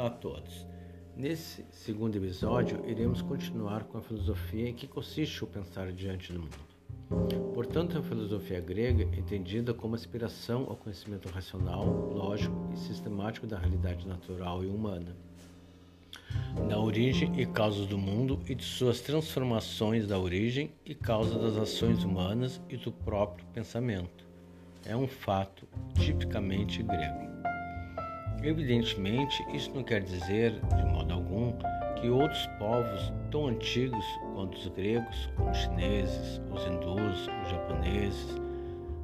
Olá a todos. Nesse segundo episódio, iremos continuar com a filosofia em que consiste o pensar diante do mundo. Portanto, a filosofia grega é entendida como aspiração ao conhecimento racional, lógico e sistemático da realidade natural e humana, da origem e causas do mundo e de suas transformações da origem e causa das ações humanas e do próprio pensamento. É um fato tipicamente grego. Evidentemente, isso não quer dizer, de modo algum, que outros povos tão antigos quanto os gregos, como os chineses, os hindus, os japoneses,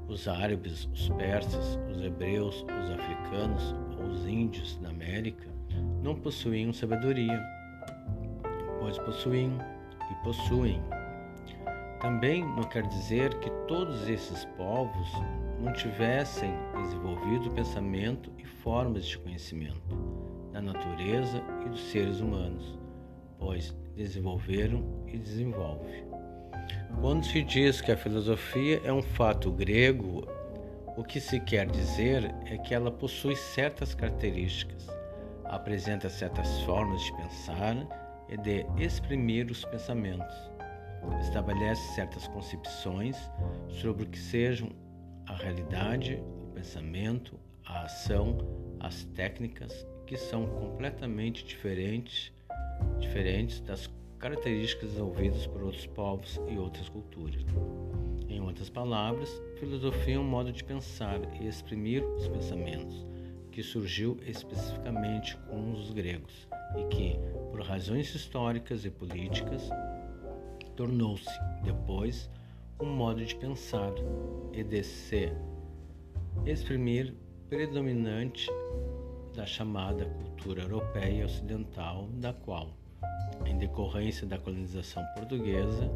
os árabes, os persas, os hebreus, os africanos ou os índios da América, não possuíam sabedoria, pois possuíam e possuem. Também não quer dizer que todos esses povos não tivessem desenvolvido pensamento e formas de conhecimento da natureza e dos seres humanos, pois desenvolveram e desenvolvem. Quando se diz que a filosofia é um fato grego, o que se quer dizer é que ela possui certas características, apresenta certas formas de pensar e de exprimir os pensamentos, estabelece certas concepções sobre o que sejam a realidade, o pensamento, a ação, as técnicas que são completamente diferentes, diferentes das características desenvolvidas por outros povos e outras culturas. Em outras palavras, filosofia é um modo de pensar e exprimir os pensamentos, que surgiu especificamente com os gregos e que, por razões históricas e políticas, tornou-se depois um modo de pensar e de se exprimir predominante da chamada cultura europeia ocidental, da qual, em decorrência da colonização portuguesa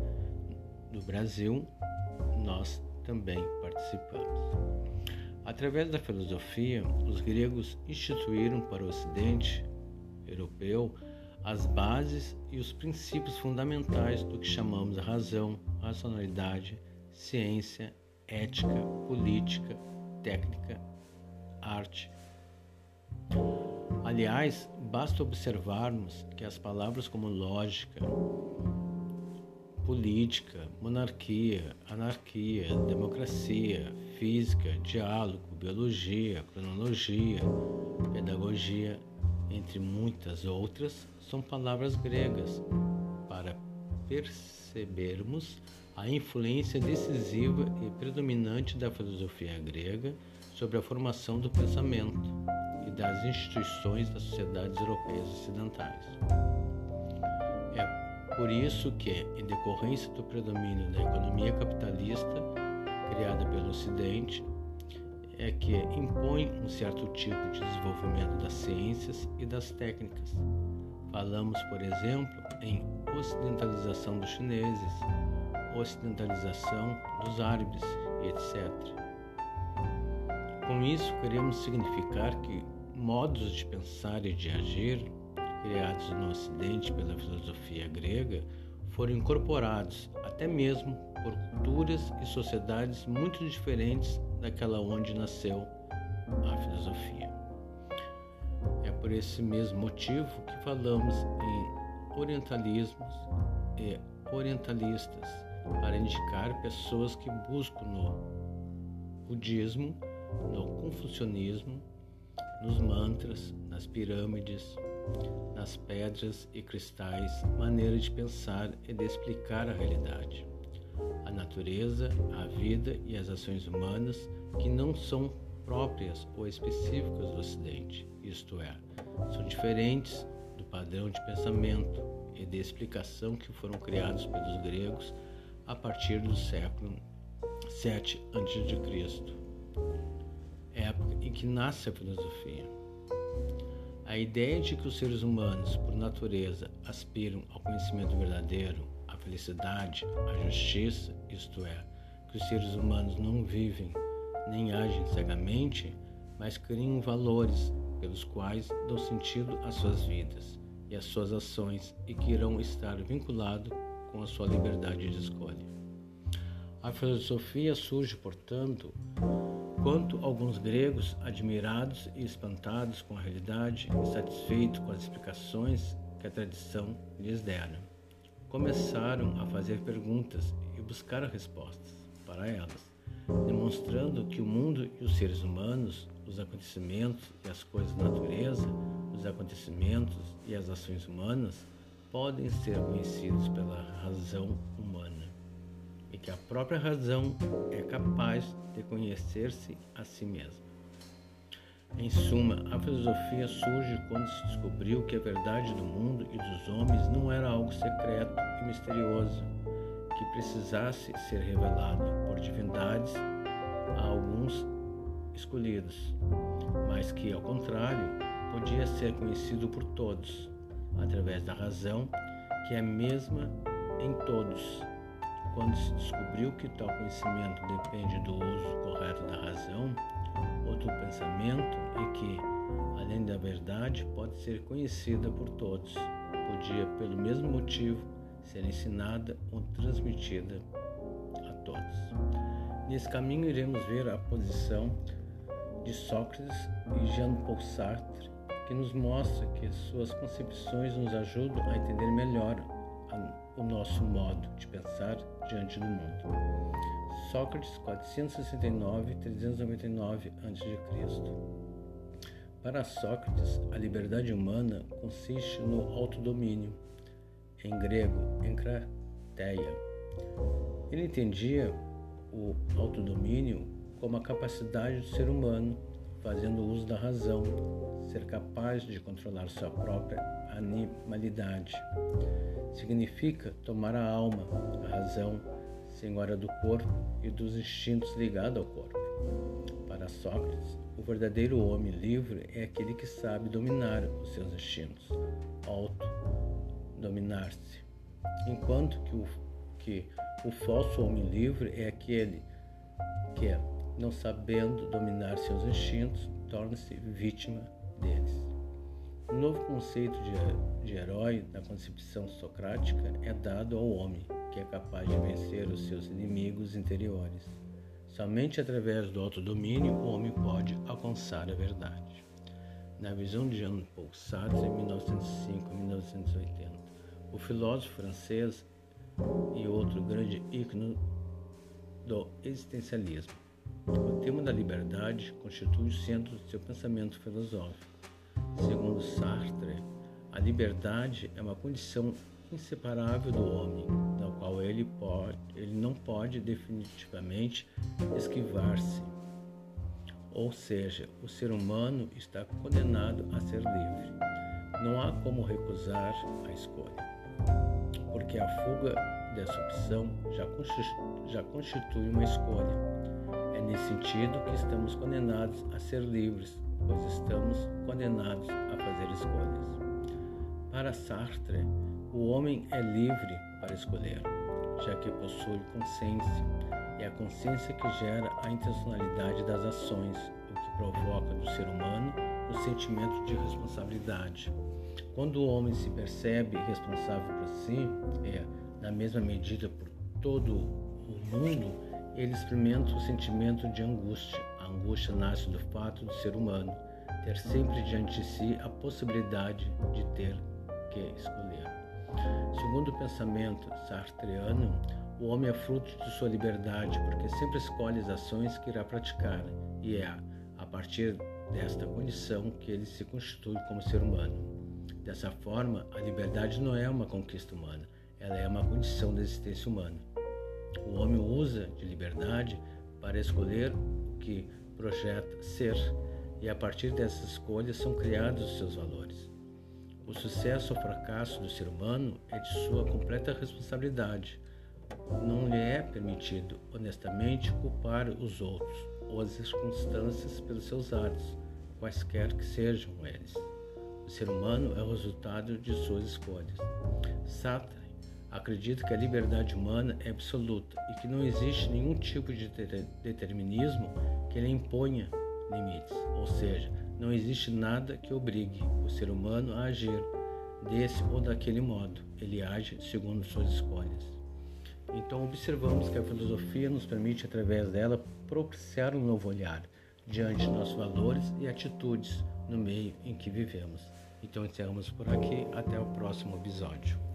do Brasil, nós também participamos. Através da filosofia, os gregos instituíram para o Ocidente europeu as bases e os princípios fundamentais do que chamamos razão, racionalidade, ciência, ética, política, técnica, arte. Aliás, basta observarmos que as palavras como lógica, política, monarquia, anarquia, democracia, física, diálogo, biologia, cronologia, pedagogia, entre muitas outras, são palavras gregas para percebermos a influência decisiva e predominante da filosofia grega sobre a formação do pensamento e das instituições das sociedades europeias ocidentais. É por isso que, em decorrência do predomínio da economia capitalista criada pelo Ocidente, é que impõe um certo tipo de desenvolvimento das ciências e das técnicas. Falamos, por exemplo, em ocidentalização dos chineses, ocidentalização dos árabes, etc. Com isso, queremos significar que modos de pensar e de agir, criados no Ocidente pela filosofia grega, foram incorporados até mesmo por culturas e sociedades muito diferentes daquela onde nasceu a filosofia. É por esse mesmo motivo que falamos em orientalismos e orientalistas para indicar pessoas que buscam no budismo, no confucionismo, nos mantras, nas pirâmides, nas pedras e cristais, maneira de pensar e de explicar a realidade a natureza, a vida e as ações humanas que não são próprias ou específicas do Ocidente, isto é, são diferentes do padrão de pensamento e de explicação que foram criados pelos gregos a partir do século 7 a.C., época em que nasce a filosofia. A ideia de que os seres humanos, por natureza, aspiram ao conhecimento verdadeiro felicidade, a justiça, isto é, que os seres humanos não vivem nem agem cegamente, mas criam valores pelos quais dão sentido às suas vidas e às suas ações e que irão estar vinculados com a sua liberdade de escolha. A filosofia surge, portanto, Enquanto alguns gregos, admirados e espantados com a realidade, insatisfeitos com as explicações que a tradição lhes dera, começaram a fazer perguntas e buscar respostas para elas, demonstrando que o mundo e os seres humanos, os acontecimentos e as coisas da natureza, os acontecimentos e as ações humanas podem ser conhecidos pela razão humana e que a própria razão é capaz de conhecer-se a si mesma. Em suma, a filosofia surge quando se descobriu que a verdade do mundo e dos homens não era algo secreto e misterioso, que precisasse ser revelado por divindades a alguns escolhidos, mas que, ao contrário, podia ser conhecido por todos, através da razão, que é a mesma em todos. Quando se descobriu que tal conhecimento depende do uso correto da razão ou do pensamento e que, além da verdade, pode ser conhecida por todos, podia, pelo mesmo motivo, ser ensinada ou transmitida a todos. Nesse caminho, iremos ver a posição de Sócrates e Jean-Paul Sartre, que nos mostra que suas concepções nos ajudam a entender melhor o nosso modo de pensar diante do mundo. Sócrates 469-399 a.C. Para Sócrates, a liberdade humana consiste no autodomínio, em grego, encrateia. Ele entendia o autodomínio como a capacidade do ser humano, fazendo uso da razão, ser capaz de controlar sua própria animalidade. Significa tomar a alma, a razão, senhora do corpo e dos instintos ligados ao corpo. Para Sócrates, o verdadeiro homem livre é aquele que sabe dominar os seus instintos, auto-dominar-se, enquanto que o, que o falso homem livre é aquele que, não sabendo dominar seus instintos, torna-se vítima deles. O novo conceito de, de herói na concepção socrática é dado ao homem, que é capaz de vencer os seus inimigos interiores. Somente através do autodomínio o homem pode alcançar a verdade. Na visão de Jean-Paul Sartre, em 1905-1980, o filósofo francês e outro grande ícone do existencialismo. O tema da liberdade constitui o centro do seu pensamento filosófico. Segundo Sartre, a liberdade é uma condição inseparável do homem, da qual ele, pode, ele não pode definitivamente esquivar-se. Ou seja, o ser humano está condenado a ser livre. Não há como recusar a escolha, porque a fuga dessa opção já já constitui uma escolha. É nesse sentido que estamos condenados a ser livres pois estamos condenados a fazer escolhas. Para Sartre, o homem é livre para escolher, já que possui consciência. É a consciência que gera a intencionalidade das ações, o que provoca do ser humano o sentimento de responsabilidade. Quando o homem se percebe responsável por si, é, na mesma medida por todo o mundo, ele experimenta o sentimento de angústia, angústia nasce do fato do ser humano ter sempre diante de si a possibilidade de ter que escolher. Segundo o pensamento sartreano, o homem é fruto de sua liberdade porque sempre escolhe as ações que irá praticar e é a partir desta condição que ele se constitui como ser humano. Dessa forma, a liberdade não é uma conquista humana, ela é uma condição da existência humana. O homem usa de liberdade para escolher o que projeta ser, e a partir dessas escolhas são criados os seus valores. O sucesso ou fracasso do ser humano é de sua completa responsabilidade. Não lhe é permitido, honestamente, culpar os outros ou as circunstâncias pelos seus atos, quaisquer que sejam eles. O ser humano é o resultado de suas escolhas. Sartre acredita que a liberdade humana é absoluta e que não existe nenhum tipo de determinismo que lhe imponha limites, ou seja, não existe nada que obrigue o ser humano a agir desse ou daquele modo. Ele age segundo suas escolhas. Então, observamos que a filosofia nos permite, através dela, propiciar um novo olhar diante de nossos valores e atitudes no meio em que vivemos. Então, encerramos por aqui. Até o próximo episódio.